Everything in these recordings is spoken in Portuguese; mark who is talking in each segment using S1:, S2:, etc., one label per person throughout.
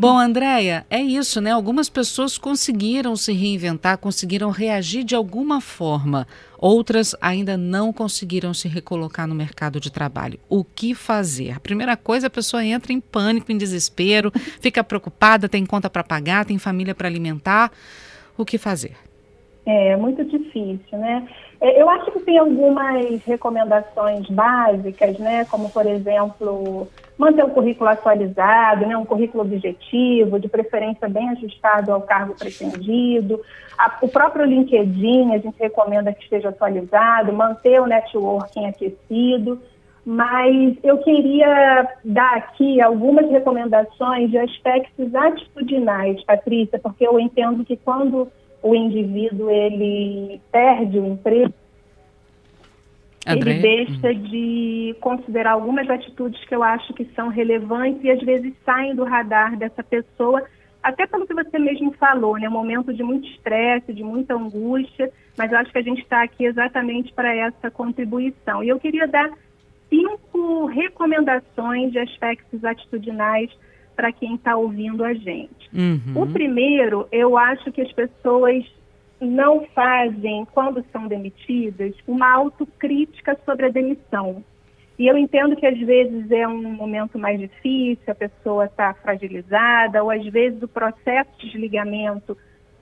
S1: Bom, Andréia, é isso, né? Algumas pessoas conseguiram se reinventar, conseguiram reagir de alguma forma. Outras ainda não conseguiram se recolocar no mercado de trabalho. O que fazer? A primeira coisa, a pessoa entra em pânico, em desespero, fica preocupada, tem conta para pagar, tem família para alimentar. O que fazer?
S2: É muito difícil, né? É, eu acho que tem algumas recomendações básicas, né? Como, por exemplo, manter o currículo atualizado, né? um currículo objetivo, de preferência bem ajustado ao cargo pretendido. A, o próprio LinkedIn, a gente recomenda que esteja atualizado, manter o networking aquecido. Mas eu queria dar aqui algumas recomendações de aspectos atitudinais, Patrícia, porque eu entendo que quando o indivíduo ele perde o emprego, André? ele deixa de considerar algumas atitudes que eu acho que são relevantes e às vezes saem do radar dessa pessoa, até pelo que você mesmo falou, né? Um momento de muito estresse, de muita angústia, mas eu acho que a gente está aqui exatamente para essa contribuição. E eu queria dar cinco recomendações de aspectos atitudinais para quem está ouvindo a gente. Uhum. O primeiro, eu acho que as pessoas não fazem, quando são demitidas, uma autocrítica sobre a demissão. E eu entendo que às vezes é um momento mais difícil, a pessoa está fragilizada, ou às vezes o processo de desligamento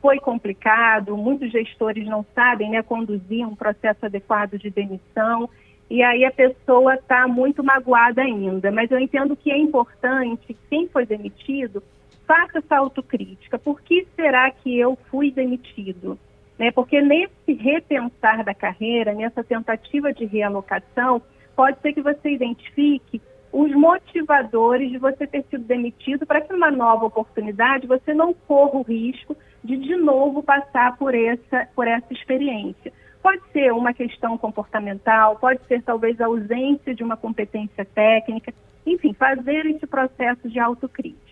S2: foi complicado, muitos gestores não sabem né, conduzir um processo adequado de demissão, e aí a pessoa está muito magoada ainda. Mas eu entendo que é importante, quem foi demitido, faça essa autocrítica. Por que será que eu fui demitido? Né? Porque nesse repensar da carreira, nessa tentativa de realocação, pode ser que você identifique os motivadores de você ter sido demitido para que numa nova oportunidade você não corra o risco de de novo passar por essa, por essa experiência. Pode ser uma questão comportamental, pode ser talvez a ausência de uma competência técnica, enfim, fazer esse processo de autocrítica.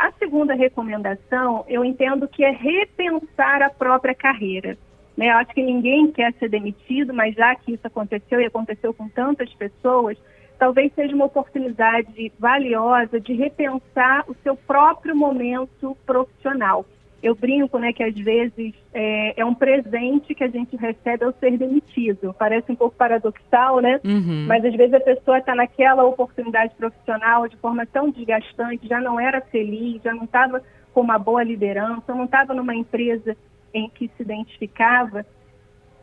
S2: A segunda recomendação, eu entendo que é repensar a própria carreira. Né? Eu acho que ninguém quer ser demitido, mas já que isso aconteceu e aconteceu com tantas pessoas, talvez seja uma oportunidade valiosa de repensar o seu próprio momento profissional eu brinco, né, que às vezes é, é, um presente que a gente recebe ao ser demitido. Parece um pouco paradoxal, né? Uhum. Mas às vezes a pessoa está naquela oportunidade profissional de forma tão desgastante, já não era feliz, já não estava com uma boa liderança, não estava numa empresa em que se identificava.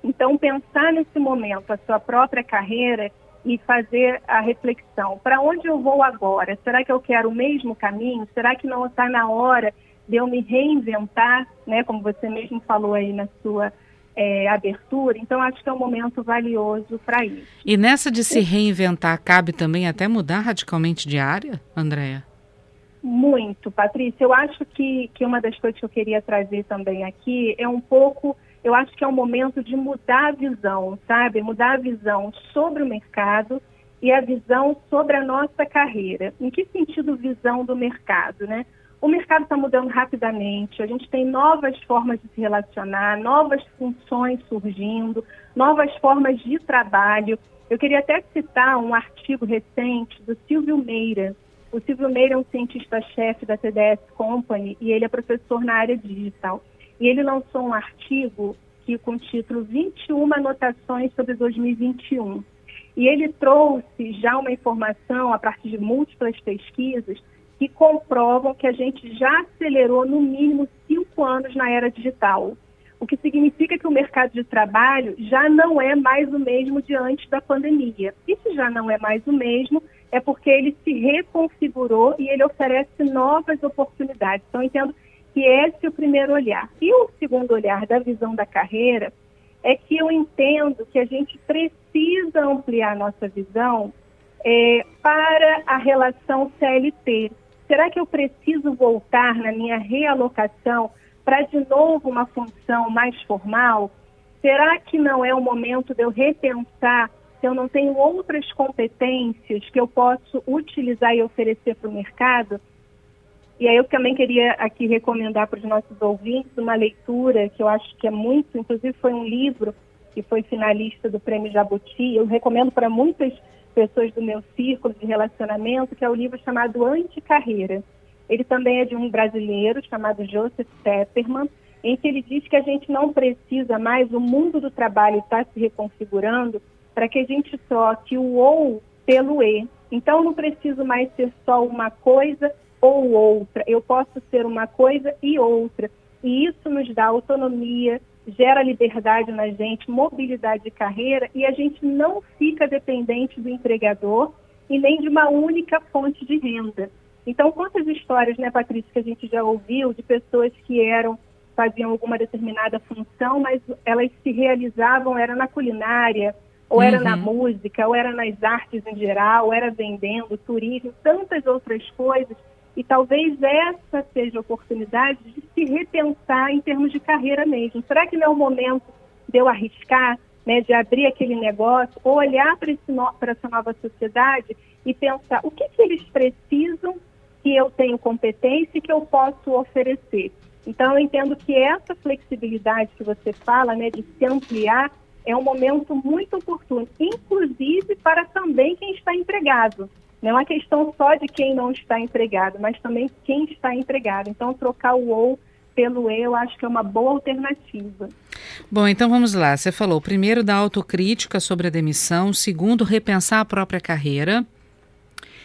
S2: Então, pensar nesse momento a sua própria carreira e fazer a reflexão: para onde eu vou agora? Será que eu quero o mesmo caminho? Será que não está na hora de eu me reinventar, né, como você mesmo falou aí na sua é, abertura. Então, acho que é um momento valioso para isso.
S1: E nessa de se reinventar, cabe também até mudar radicalmente de área, Andréia?
S2: Muito, Patrícia. Eu acho que, que uma das coisas que eu queria trazer também aqui é um pouco, eu acho que é um momento de mudar a visão, sabe? Mudar a visão sobre o mercado e a visão sobre a nossa carreira. Em que sentido visão do mercado, né? O mercado está mudando rapidamente, a gente tem novas formas de se relacionar, novas funções surgindo, novas formas de trabalho. Eu queria até citar um artigo recente do Silvio Meira. O Silvio Meira é um cientista-chefe da TDS Company e ele é professor na área digital. E ele lançou um artigo que com o título 21 anotações sobre 2021. E ele trouxe já uma informação a partir de múltiplas pesquisas que comprovam que a gente já acelerou no mínimo cinco anos na era digital. O que significa que o mercado de trabalho já não é mais o mesmo de antes da pandemia. E se já não é mais o mesmo, é porque ele se reconfigurou e ele oferece novas oportunidades. Então, entendo que esse é o primeiro olhar. E o segundo olhar da visão da carreira é que eu entendo que a gente precisa ampliar nossa visão é, para a relação CLT. Será que eu preciso voltar na minha realocação para de novo uma função mais formal? Será que não é o momento de eu repensar se eu não tenho outras competências que eu posso utilizar e oferecer para o mercado? E aí eu também queria aqui recomendar para os nossos ouvintes uma leitura que eu acho que é muito, inclusive foi um livro que foi finalista do Prêmio Jabuti. Eu recomendo para muitas pessoas do meu círculo de relacionamento, que é o livro chamado Anticarreira. Ele também é de um brasileiro chamado Joseph Tepperman, em que ele diz que a gente não precisa mais, o mundo do trabalho está se reconfigurando para que a gente troque o ou pelo e. Então, não preciso mais ser só uma coisa ou outra. Eu posso ser uma coisa e outra. E isso nos dá autonomia, gera liberdade na gente, mobilidade de carreira e a gente não fica dependente do empregador e nem de uma única fonte de renda. Então, quantas histórias, né, Patrícia, que a gente já ouviu de pessoas que eram faziam alguma determinada função, mas elas se realizavam era na culinária, ou era uhum. na música, ou era nas artes em geral, ou era vendendo, turismo, tantas outras coisas e talvez essa seja a oportunidade de se repensar em termos de carreira mesmo. Será que não é o momento de eu arriscar, né, de abrir aquele negócio, ou olhar para no, essa nova sociedade e pensar o que, que eles precisam que eu tenho competência e que eu posso oferecer? Então, eu entendo que essa flexibilidade que você fala, né, de se ampliar, é um momento muito oportuno, inclusive para também quem está empregado. Não é uma questão só de quem não está empregado, mas também quem está empregado. Então, trocar o ou pelo eu acho que é uma boa alternativa.
S1: Bom, então vamos lá. Você falou primeiro da autocrítica sobre a demissão, segundo, repensar a própria carreira.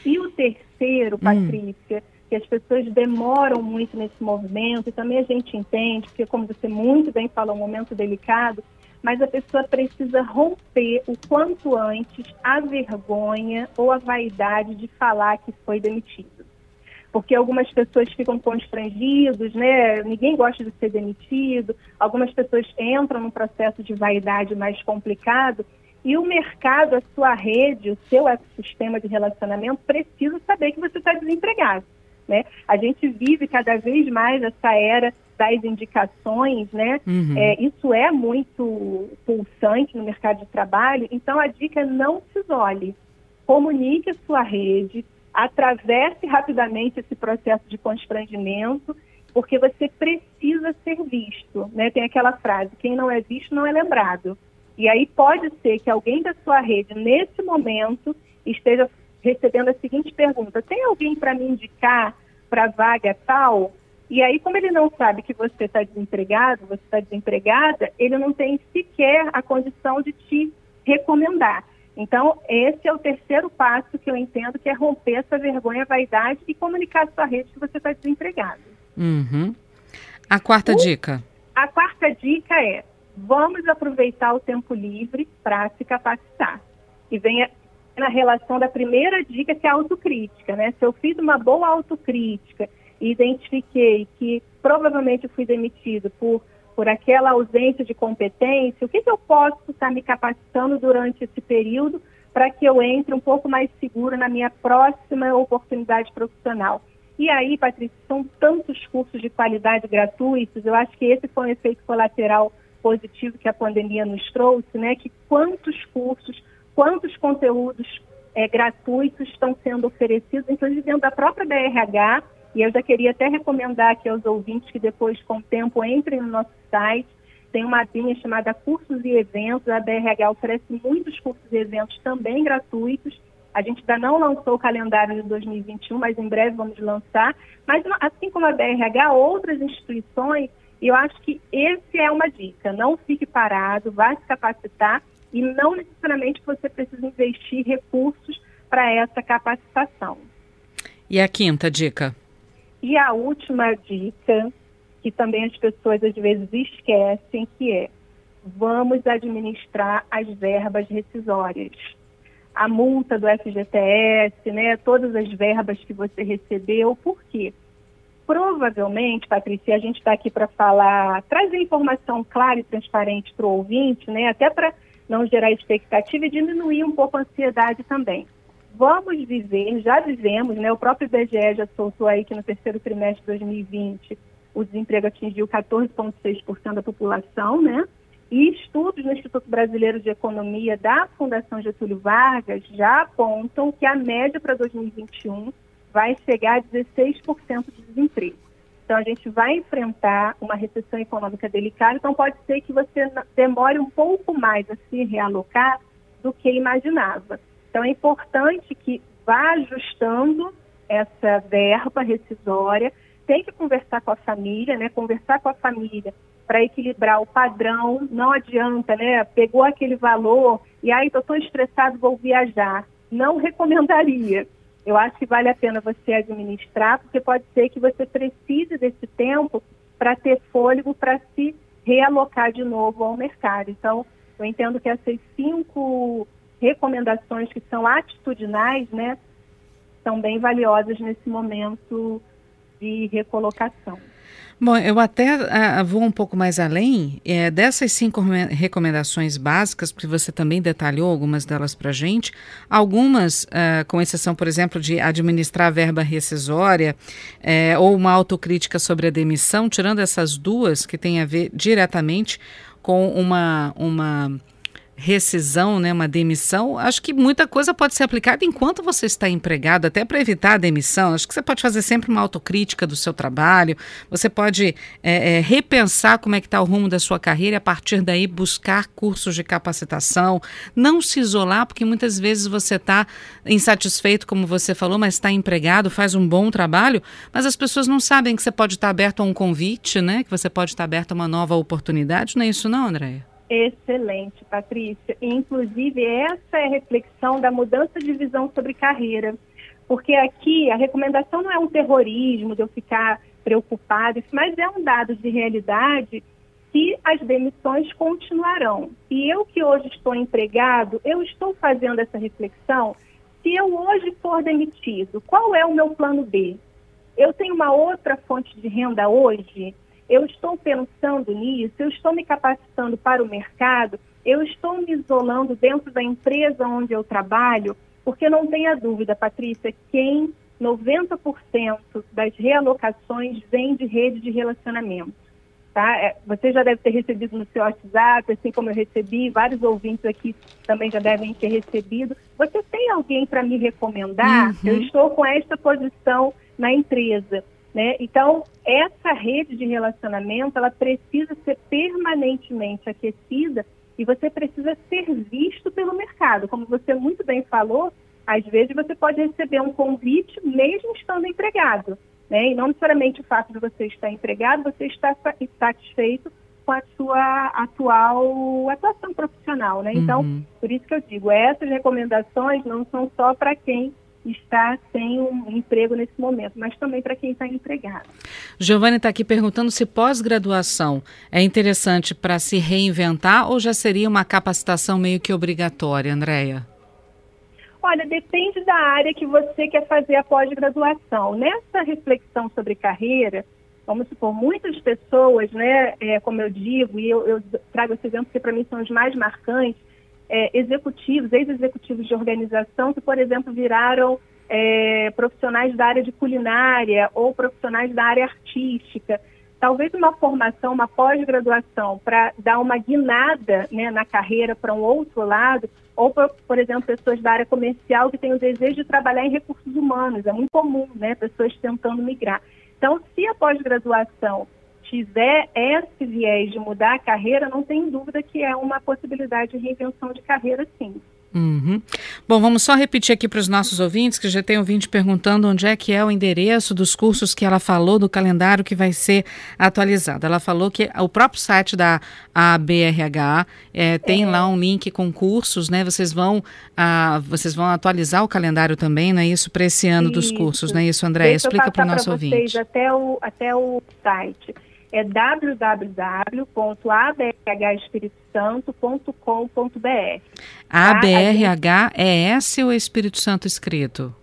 S2: E o terceiro, hum. Patrícia, hum. que as pessoas demoram muito nesse movimento, e também a gente entende, porque como você muito bem falou, é um momento delicado, mas a pessoa precisa romper o quanto antes a vergonha ou a vaidade de falar que foi demitido. Porque algumas pessoas ficam constrangidos, né? Ninguém gosta de ser demitido. Algumas pessoas entram num processo de vaidade mais complicado e o mercado, a sua rede, o seu ecossistema de relacionamento precisa saber que você está desempregado. Né? A gente vive cada vez mais essa era das indicações, né? Uhum. É, isso é muito pulsante no mercado de trabalho. Então, a dica é não se isole. Comunique a sua rede, atravesse rapidamente esse processo de constrangimento, porque você precisa ser visto. Né? Tem aquela frase: quem não é visto não é lembrado. E aí pode ser que alguém da sua rede, nesse momento, esteja recebendo a seguinte pergunta: tem alguém para me indicar para vaga tal? E aí, como ele não sabe que você está desempregado, você está desempregada, ele não tem sequer a condição de te recomendar. Então, esse é o terceiro passo que eu entendo que é romper essa vergonha, vaidade e comunicar à sua rede que você está desempregado.
S1: Uhum. A quarta o, dica?
S2: A quarta dica é: vamos aproveitar o tempo livre para se capacitar. E vem na relação da primeira dica, que é a autocrítica, né? Se eu fiz uma boa autocrítica identifiquei que provavelmente fui demitido por, por aquela ausência de competência, o que, que eu posso estar me capacitando durante esse período para que eu entre um pouco mais seguro na minha próxima oportunidade profissional? E aí, Patrícia, são tantos cursos de qualidade gratuitos, eu acho que esse foi um efeito colateral positivo que a pandemia nos trouxe, né? Que quantos cursos, quantos conteúdos é, gratuitos estão sendo oferecidos, inclusive dentro da própria BRH, e eu já queria até recomendar aqui aos ouvintes que depois, com o tempo, entrem no nosso site. Tem uma abinha chamada Cursos e Eventos. A BRH oferece muitos cursos e eventos também gratuitos. A gente ainda não lançou o calendário de 2021, mas em breve vamos lançar. Mas, assim como a BRH, outras instituições, eu acho que esse é uma dica. Não fique parado, vá se capacitar e não necessariamente você precisa investir recursos para essa capacitação.
S1: E a quinta dica?
S2: E a última dica, que também as pessoas às vezes esquecem, que é vamos administrar as verbas rescisórias. A multa do FGTS, né, todas as verbas que você recebeu, por quê? Provavelmente, Patrícia, a gente está aqui para falar, trazer informação clara e transparente para o ouvinte, né, até para não gerar expectativa e diminuir um pouco a ansiedade também vamos viver, já vivemos, né? O próprio IBGE já soltou aí que no terceiro trimestre de 2020 o desemprego atingiu 14,6% da população, né? E estudos no Instituto Brasileiro de Economia da Fundação Getúlio Vargas já apontam que a média para 2021 vai chegar a 16% de desemprego. Então, a gente vai enfrentar uma recessão econômica delicada, então pode ser que você demore um pouco mais a se realocar do que imaginava. Então, é importante que vá ajustando essa verba rescisória, tem que conversar com a família, né? Conversar com a família para equilibrar o padrão, não adianta, né? Pegou aquele valor e aí estou estressado, vou viajar. Não recomendaria. Eu acho que vale a pena você administrar, porque pode ser que você precise desse tempo para ter fôlego para se realocar de novo ao mercado. Então, eu entendo que essas cinco recomendações que são atitudinais, né, são bem valiosas nesse momento de recolocação.
S1: Bom, eu até uh, vou um pouco mais além é, dessas cinco recomendações básicas, porque você também detalhou algumas delas para a gente. Algumas, uh, com exceção, por exemplo, de administrar verba rescisória é, ou uma autocrítica sobre a demissão, tirando essas duas que têm a ver diretamente com uma, uma rescisão, né, uma demissão, acho que muita coisa pode ser aplicada enquanto você está empregado, até para evitar a demissão. Acho que você pode fazer sempre uma autocrítica do seu trabalho, você pode é, é, repensar como é que está o rumo da sua carreira e a partir daí buscar cursos de capacitação, não se isolar, porque muitas vezes você está insatisfeito, como você falou, mas está empregado, faz um bom trabalho, mas as pessoas não sabem que você pode estar aberto a um convite, né, que você pode estar aberto a uma nova oportunidade, não é isso não, Andréia?
S2: Excelente, Patrícia. inclusive, essa é a reflexão da mudança de visão sobre carreira. Porque aqui a recomendação não é um terrorismo de eu ficar preocupado, mas é um dado de realidade que as demissões continuarão. E eu que hoje estou empregado, eu estou fazendo essa reflexão. Se eu hoje for demitido, qual é o meu plano B? Eu tenho uma outra fonte de renda hoje? Eu estou pensando nisso, eu estou me capacitando para o mercado, eu estou me isolando dentro da empresa onde eu trabalho, porque não tenha dúvida, Patrícia, quem 90% das realocações vem de rede de relacionamento. Tá? É, você já deve ter recebido no seu WhatsApp, assim como eu recebi, vários ouvintes aqui também já devem ter recebido. Você tem alguém para me recomendar? Uhum. Eu estou com esta posição na empresa. Né? Então, essa rede de relacionamento, ela precisa ser permanentemente aquecida e você precisa ser visto pelo mercado. Como você muito bem falou, às vezes você pode receber um convite mesmo estando empregado. Né? E não necessariamente o fato de você estar empregado, você está satisfeito com a sua atual atuação profissional. Né? Então, uhum. por isso que eu digo, essas recomendações não são só para quem está sem um emprego nesse momento, mas também para quem está empregado.
S1: Giovanni está aqui perguntando se pós-graduação é interessante para se reinventar ou já seria uma capacitação meio que obrigatória, Andréia?
S2: Olha, depende da área que você quer fazer a pós-graduação. Nessa reflexão sobre carreira, vamos supor, muitas pessoas, né, é, como eu digo, e eu, eu trago esse exemplo que para mim são os mais marcantes, é, executivos, ex-executivos de organização que, por exemplo, viraram é, profissionais da área de culinária ou profissionais da área artística. Talvez uma formação, uma pós-graduação para dar uma guinada né, na carreira para um outro lado, ou, por, por, exemplo, pessoas da área comercial que têm o desejo de trabalhar em recursos humanos, é muito comum, né, pessoas tentando migrar. Então, se a pós-graduação tiver esse viés de mudar a carreira, não tem dúvida que é uma possibilidade de reinvenção de carreira, sim.
S1: Uhum. Bom, vamos só repetir aqui para os nossos ouvintes, que já tem ouvinte perguntando onde é que é o endereço dos cursos que ela falou, do calendário que vai ser atualizado. Ela falou que o próprio site da ABRH é, tem é. lá um link com cursos, né? Vocês vão, ah, vocês vão atualizar o calendário também, não é isso, para esse ano isso. dos cursos, não é isso, André? Explica para o nosso ouvinte.
S2: Até o, até o site é www.abrhespiritosanto.com.br.
S1: ABRH é S ou é Espírito Santo escrito?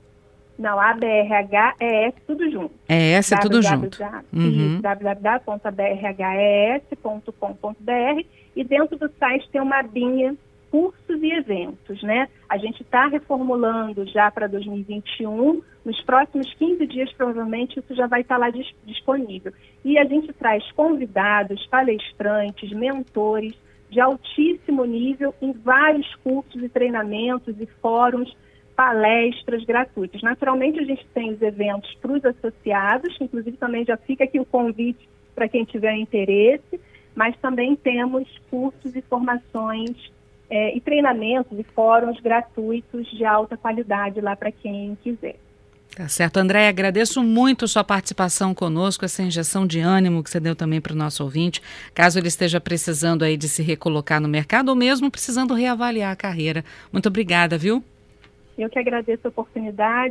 S2: Não, ABRH é S tudo junto.
S1: É S tudo junto.
S2: Uhum. www.abrhs.com.br e dentro do site tem uma abinha cursos e eventos, né? A gente está reformulando já para 2021. Nos próximos 15 dias, provavelmente, isso já vai estar tá lá dis disponível. E a gente traz convidados, palestrantes, mentores de altíssimo nível em vários cursos e treinamentos e fóruns palestras gratuitas. Naturalmente, a gente tem os eventos para os associados, inclusive também já fica aqui o convite para quem tiver interesse, mas também temos cursos e formações é, e treinamentos e fóruns gratuitos de alta qualidade lá para quem quiser.
S1: Tá certo, André, agradeço muito sua participação conosco, essa injeção de ânimo que você deu também para o nosso ouvinte, caso ele esteja precisando aí de se recolocar no mercado ou mesmo precisando reavaliar a carreira. Muito obrigada, viu?
S2: Eu que agradeço a oportunidade.